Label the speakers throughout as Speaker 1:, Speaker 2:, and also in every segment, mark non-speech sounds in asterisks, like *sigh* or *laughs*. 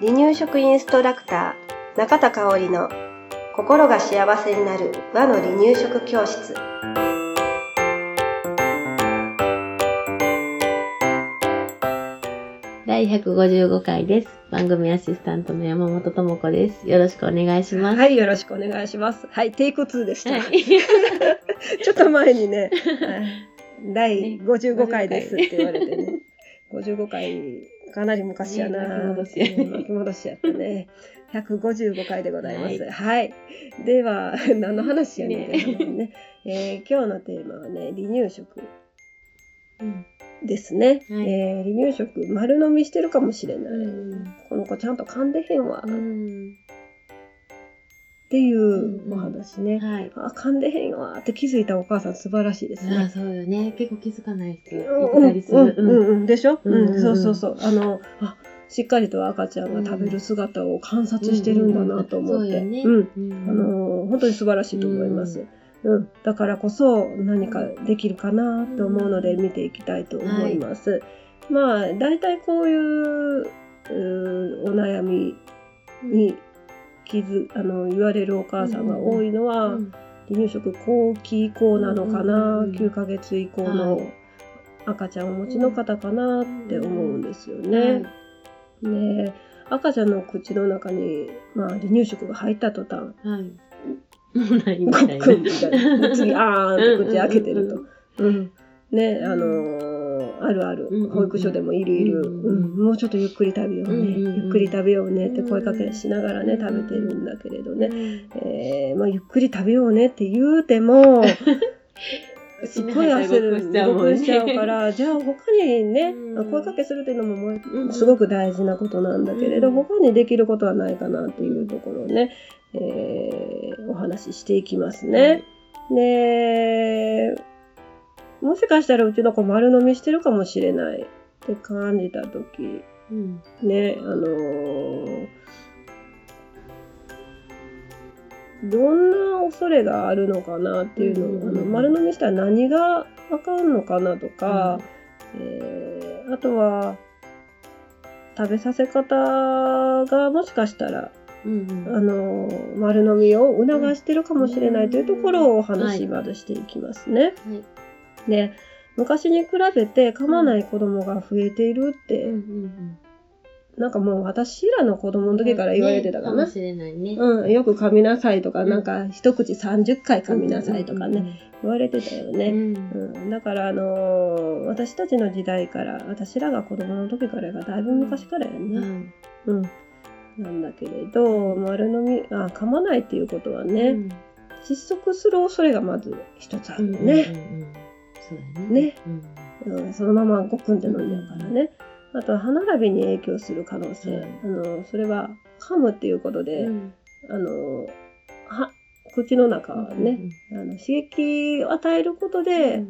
Speaker 1: 離乳食インストラクター中田香織の心が幸せになる和の離乳食教室。
Speaker 2: 第155回です。番組アシスタントの山本智子です。よろしくお願いします。
Speaker 1: はいよろしくお願いします。はいテイク2でした、
Speaker 2: はい。*laughs*
Speaker 1: ちょっと前にね。*laughs* はい。第55回ですって言われてね55回かなり昔やな、
Speaker 2: ね巻き戻し
Speaker 1: 巻き戻しやったね。*laughs* 155回でございます。はい、では *laughs* 何の話やねんって話ねえー今日のテーマはね離乳食。
Speaker 2: うん。
Speaker 1: ですね、
Speaker 2: はい。
Speaker 1: えー離乳食丸飲みしてるかもしれない、
Speaker 2: うん。
Speaker 1: この子ちゃんと噛んでへんわ、
Speaker 2: う
Speaker 1: っ
Speaker 2: ん
Speaker 1: ていうお話ね、
Speaker 2: はい。
Speaker 1: あ噛んでへんわって気づいたお母さん素晴らしいですね。
Speaker 2: あそうよね。結構気づかない人い
Speaker 1: うん
Speaker 2: たりする。
Speaker 1: うんうんうんでしょ、うん。
Speaker 2: うん
Speaker 1: そうそうそう。あのあしっかりと赤ちゃんが食べる姿を観察してるんだなと思って、
Speaker 2: そうよね。
Speaker 1: うん。
Speaker 2: うん
Speaker 1: あの本当に素晴らしいと思います、うん。だからこそ何かできるかなと思うので見ていきたいと思います、まあ大体こういううーお悩みに気づあの言われるお母さんが多いのは、
Speaker 2: うん。
Speaker 1: 離乳食後期以降なのかな、
Speaker 2: うんうんうん
Speaker 1: 9ヶ月以降
Speaker 2: は
Speaker 1: の
Speaker 2: い
Speaker 1: 赤ちゃんをお持ちの方かなって思うんですよ
Speaker 2: はい。
Speaker 1: ね。ね赤ちゃんの口の中に、まあ、離乳食が入った途端
Speaker 2: はい。もうないみ
Speaker 1: ご
Speaker 2: たい
Speaker 1: な次あーんって口開けてると。
Speaker 2: うん。
Speaker 1: うん。ねあのーあるある、
Speaker 2: うんうんうん。
Speaker 1: 保育所でもいるいる、
Speaker 2: うん
Speaker 1: もうちょっとゆっくり食べようね、ゆっくり食べようねって声かけしながらね、
Speaker 2: うん
Speaker 1: 食べてるんだけれどね、
Speaker 2: ね。
Speaker 1: えーまあ、ゆっくり食べようねって言うても *laughs* すっごい焦る動くしちゃうからじゃあ他にね、
Speaker 2: うん。
Speaker 1: 声かけするっていうのももすごく大事なことなんだけれど、
Speaker 2: うん。
Speaker 1: 他にできることはないかなっていうところをね、えーお話ししていきますね。でもしかしたらうちの子丸飲みしてるかもしれないって感じた時
Speaker 2: うん。
Speaker 1: ねあのーどんな恐れがあるのかなっていうのを、
Speaker 2: うんうんうん
Speaker 1: あの丸飲みしたら何があかんのかなとか、えーあとは食べさせ方がもしかしたら、
Speaker 2: うんうん
Speaker 1: あのー丸飲みを促してるかもしれないというところをお話まずしていきますね。
Speaker 2: はい。
Speaker 1: で昔に比べて噛まない子供が増えているって、
Speaker 2: うんうん
Speaker 1: なんかもう私らの子供
Speaker 2: うん
Speaker 1: の時から言われてたかな。
Speaker 2: ねかもしれないね。
Speaker 1: うん、よく噛みなさいとか、
Speaker 2: うん
Speaker 1: なんか一口30回噛みなさいとかね、言われてたよ
Speaker 2: うん。
Speaker 1: ね。
Speaker 2: うん
Speaker 1: うん、だから、あのー私たちの時代から、私らが子供の時からがだいぶ昔からやね。
Speaker 2: うん
Speaker 1: うん。なんだけれど、丸飲み、あ、噛まないっていうことはね、
Speaker 2: うん
Speaker 1: 窒息する恐れがまず一つある
Speaker 2: うんうん
Speaker 1: ね。
Speaker 2: うんうんそうだね。
Speaker 1: ね。
Speaker 2: うん。
Speaker 1: うん、そのままごくんって飲んじゃうからね。あとは歯並びに影響する可能性。あのそれは噛むっていうことで、
Speaker 2: うん。
Speaker 1: あのは口の中はね、あの刺激を与えることで、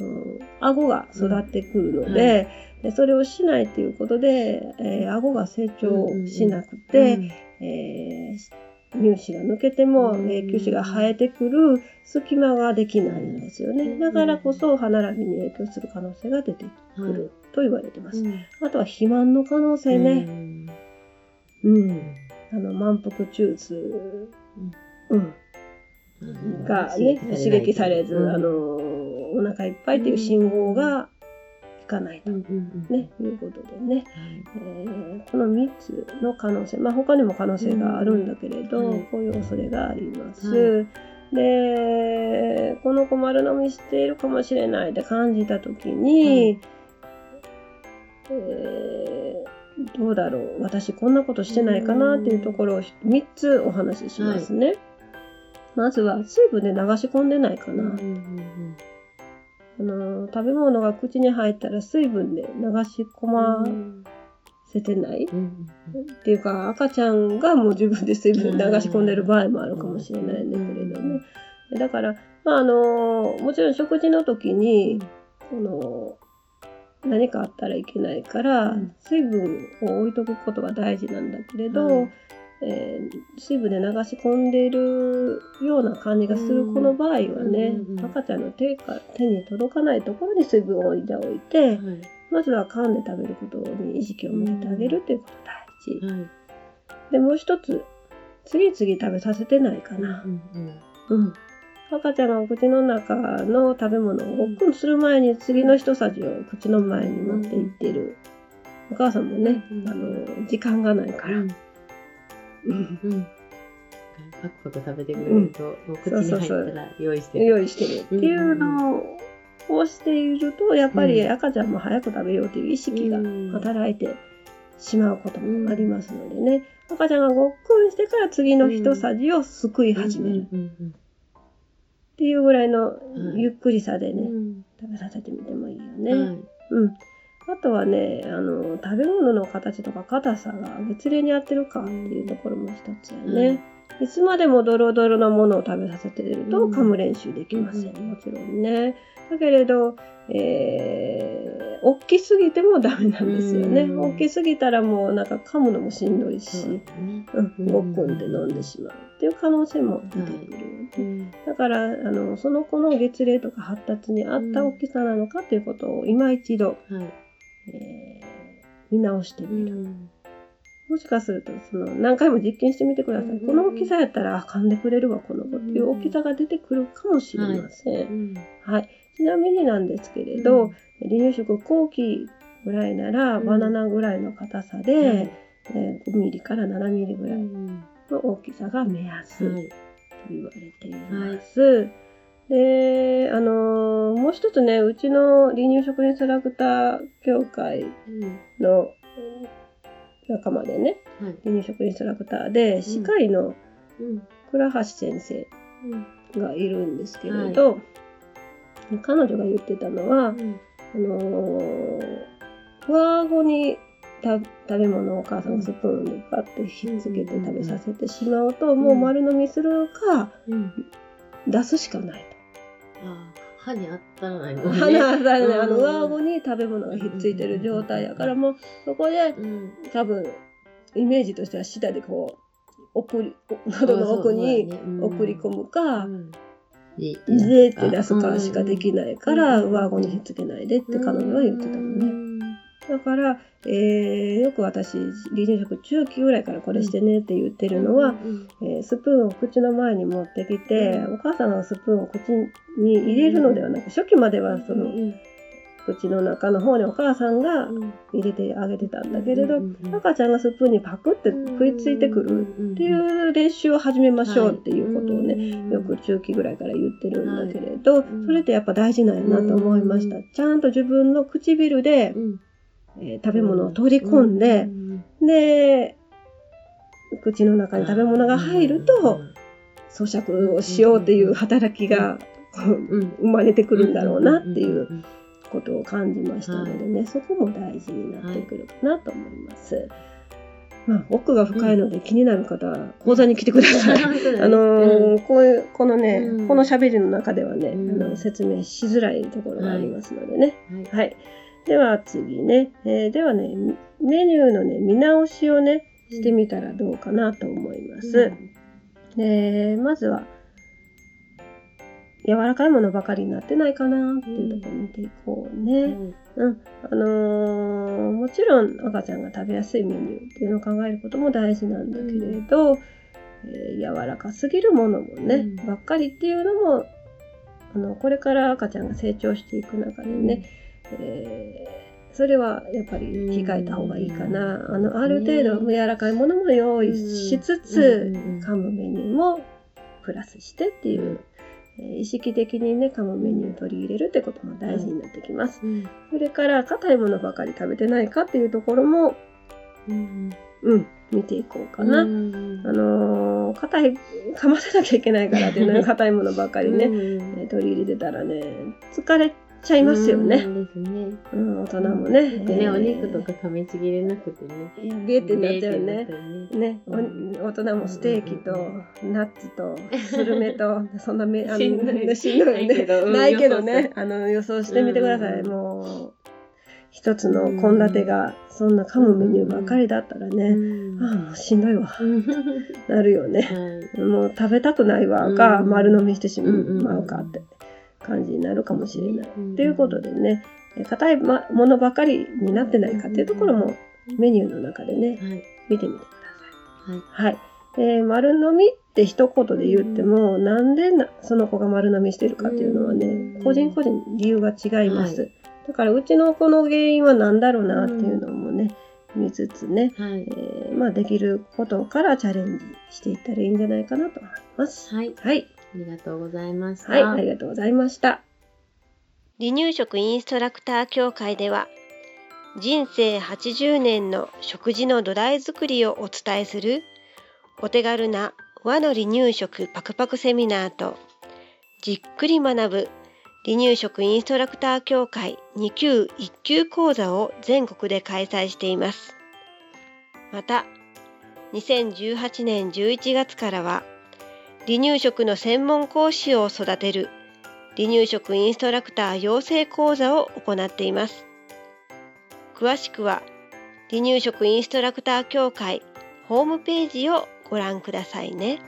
Speaker 1: うん。顎が育ってくるので,、でそれをしないっていうことで、えー顎が成長しなくて、えー乳歯が抜けても、
Speaker 2: うん。
Speaker 1: えー臼歯が生えてくる隙間ができないんですよね。
Speaker 2: うん。
Speaker 1: だからこそ歯並びに影響する可能性が出てく
Speaker 2: はい
Speaker 1: ると言われてます。
Speaker 2: うん。
Speaker 1: あとは肥満の可能性ね。うん。あの満腹中痛、うん、
Speaker 2: うん。
Speaker 1: がね、刺激されず、あの、お腹いっぱいっていう信号がいかないと、
Speaker 2: うんうんうん
Speaker 1: ね、いうことでね、
Speaker 2: はい。
Speaker 1: えーこの3つの可能性、まあ他にも可能性があるんだけれど、
Speaker 2: うんはい
Speaker 1: こういう恐れがあります。
Speaker 2: は
Speaker 1: で、この子丸飲みしているかもしれないって感じたときに、えーどうだろう。私こんなことしてないかなっていうところを3つお話ししますね。まずは水分で流し込んでないかな。
Speaker 2: うんうん
Speaker 1: あの食べ物が口に入ったら水分で流し込
Speaker 2: うん
Speaker 1: ま
Speaker 2: うん
Speaker 1: せてない、
Speaker 2: うん。
Speaker 1: っていうか赤ちゃんがもう自分で水分流し込んでる場合もあるかもしれないん。だけれどね。だから、まああのもちろん食事の時にこの何かあったらいけないから、
Speaker 2: うん。
Speaker 1: 水分を置いとくことが大事なんだけれど、
Speaker 2: うん
Speaker 1: えー水分で流し込んでいるような感じがする子の場合はね、赤ちゃんの手か手に届かないところに水分を置いておいて、
Speaker 2: はい。
Speaker 1: まずは噛んで食べることに意識を向けてあげるっていうこと大事。
Speaker 2: はい。
Speaker 1: で、もう一つ、次々食べさせてないか
Speaker 2: う
Speaker 1: な。
Speaker 2: んうん
Speaker 1: うん。赤ちゃんがお口の中の食べ物をごっくんする前に次の一さじを口の前に持っていってる。お母さんもね、
Speaker 2: うん
Speaker 1: あの、時間がないから。
Speaker 2: うん。
Speaker 1: うん
Speaker 2: うん。パクパク食べてくれると、もう口に入ったら用意してる。
Speaker 1: 用意してるっていうのをしていると、やっぱり
Speaker 2: うん
Speaker 1: 赤ちゃんも早く食べようという意識が
Speaker 2: うん
Speaker 1: 働いてしまうこともありますのでね、赤ちゃんがごっくんしてから次の一さじをすくい始めるっていうぐらいの
Speaker 2: うん
Speaker 1: ゆっくりさでね、
Speaker 2: うん
Speaker 1: 食べさせてみてもいいよ
Speaker 2: うん。
Speaker 1: ね。
Speaker 2: はい。
Speaker 1: うん。あとはね、あの、食べ物の形とか硬さが月齢に合ってるかっていうところも一つやね。いつまでもドロドロなものを食べさせてると
Speaker 2: うん
Speaker 1: 噛む練習できません。
Speaker 2: うん
Speaker 1: もちろんね。だけれど、えー、大きすぎてもダメなんですよね。
Speaker 2: うん
Speaker 1: 大きすぎたらもうなんか噛むのもしんどいし、
Speaker 2: そう
Speaker 1: ん、ごっくんで飲んでしまうっていう可能性も出てくる。
Speaker 2: うん。
Speaker 1: だからあのその子の月齢とか発達に合った大きさなのかということを今一度、
Speaker 2: はい。
Speaker 1: えー見直して
Speaker 2: う
Speaker 1: みる、
Speaker 2: ん。
Speaker 1: もしかするとその何回も実験してみてください、
Speaker 2: うん
Speaker 1: この大きさやったらあ噛んでくれるわこの子っていう大きさが出てくるかもしれません、はい
Speaker 2: うん。
Speaker 1: ちなみになんですけれど、離乳食後期ぐらいなら、
Speaker 2: うん
Speaker 1: バナナぐらいの硬さで、
Speaker 2: はい
Speaker 1: えー5ミリから7ミリぐらい
Speaker 2: うん。
Speaker 1: の大きさが目安、
Speaker 2: はい。
Speaker 1: と言われています。で、あのーもう一つね、うちの離乳食インストラクター協会
Speaker 2: うん。
Speaker 1: のうん仲間でね、
Speaker 2: はい。
Speaker 1: 離乳食インストラクターで、歯科医の
Speaker 2: うん。
Speaker 1: 倉橋先生
Speaker 2: うん。
Speaker 1: がいるんですけれど、彼女が言ってたのは、
Speaker 2: うん。
Speaker 1: あのー、上顎にた食べ物をお母さんがスプーンでパッてひっつけて食べさせてしまうと、もう丸飲みするか、
Speaker 2: うん。
Speaker 1: 出すしかない
Speaker 2: 歯に当たらないのね。
Speaker 1: 鼻当たりね、あの
Speaker 2: うん。
Speaker 1: 上顎に食べ物がひっついてる状態やからもうそこで
Speaker 2: うん。
Speaker 1: 多分イメージとしては舌でこう送り喉の奥に送り込むかぜって出すか。しかでき
Speaker 2: ない
Speaker 1: ないから
Speaker 2: うん。
Speaker 1: 上顎にひっつけないでって彼女は言ってたのね。だから、えーよく私離乳食中期ぐらいからこれしてねって言ってるのは、
Speaker 2: うん
Speaker 1: えースプーンを口の前に持ってきて、
Speaker 2: うん
Speaker 1: お母さんがスプーンを口に入れるのではなく初期まではその
Speaker 2: うん
Speaker 1: 口の中の方にお母さんが
Speaker 2: うん。
Speaker 1: 入れてあげてたんだけれど、赤ちゃんがスプーンにパクって食いついてくるっていう練習を始めましょうっていうことをね、
Speaker 2: ね
Speaker 1: よく中期ぐらいから言ってるんだけれど、
Speaker 2: い。
Speaker 1: それってやっぱ大事なんやなと思いました。ちゃんと自分の唇で、えー食べ物を取り込んで、で、口の中に食べ物が入ると、咀嚼をしようっていう働きが生まれてくるんだろうなっていうことを感じましたのでね、そこも大事になってくるかなと思います。まあ、奥が深いので気になる方は講座に来てください。*laughs* あのーこういう、このね、
Speaker 2: うん。
Speaker 1: この喋りの中ではね、
Speaker 2: うん。
Speaker 1: あの説明しづらいところがありますのでね。
Speaker 2: はい。
Speaker 1: はい。では次ね、えーではね、メニューのね、見直しをね、してみたらどうかなと思います。でまずは、柔らかいものばかりになってないかなっていうところを見ていこうね。うん。あのーもちろん赤ちゃんが食べやすいメニューっていうのを考えることも大事なんだけれど、えー柔らかすぎるものもね、
Speaker 2: うん。
Speaker 1: ばっかりっていうのも、あの、これから赤ちゃんが成長していく中でね、えーそれはやっぱり控えた方がいいかな。あの、ある程度柔らかいものも用意しつつ、噛むメニューもプラスしてっていう、えー意識的にね、噛むメニューを取り入れるってことも大事になってきます。それから、硬いものばかり食べてないかっていうところも、うん、見ていこうかな。あのー硬い、噛ませなきゃいけないからっていうのは硬いものばかりね、えー取り入れてたらね、疲れちゃいますよね。
Speaker 2: ですね。
Speaker 1: うん、大人もね。
Speaker 2: ね、お肉とか噛みちぎれなくてね。
Speaker 1: ゲーってなっちゃうね。
Speaker 2: ね。
Speaker 1: 大人もステーキとナッツとスルメとそんなめあの
Speaker 2: しんどい。
Speaker 1: ね
Speaker 2: ないけど
Speaker 1: ね。あの予想してみてください、
Speaker 2: うん
Speaker 1: もう一つの献立がそんな噛むメニューばっかりだったらね、ああもうしんどいわ。なるよね、*laughs*
Speaker 2: はい。
Speaker 1: もう食べたくないわか、
Speaker 2: うん。
Speaker 1: 丸飲みしてし
Speaker 2: うん。
Speaker 1: まうかって感じになるかもしれない。
Speaker 2: うん
Speaker 1: ということでね硬いまものばかりになってないかっていうところもメニューの中でね
Speaker 2: はい。
Speaker 1: 見てみてくだ
Speaker 2: はい。
Speaker 1: さい。はい。で丸飲みって一言で言っても、なんでなその子が丸飲みしてるかっていうのはね、
Speaker 2: うん
Speaker 1: 個人個人理由が違います。
Speaker 2: は
Speaker 1: だからうちの子の原因は何だろうなっていうのもね、見つつね、
Speaker 2: はい。
Speaker 1: えーまあできることからチャレンジしていったらいいんじゃないかなと思います。
Speaker 2: はい。
Speaker 1: はい。
Speaker 2: ありがとうございました。
Speaker 1: はい、ありがとうございました。
Speaker 3: 離乳食インストラクター協会では人生80年の食事の土台作りをお伝えするお手軽な和の離乳食パクパクセミナーとじっくり学ぶ離乳食インストラクター協会2級1級講座を全国で開催しています。また2018年11月からは離乳食の専門講師を育てる離乳食インストラクター養成講座を行っています。詳しくは離乳食インストラクター協会ホームページをご覧くださいね。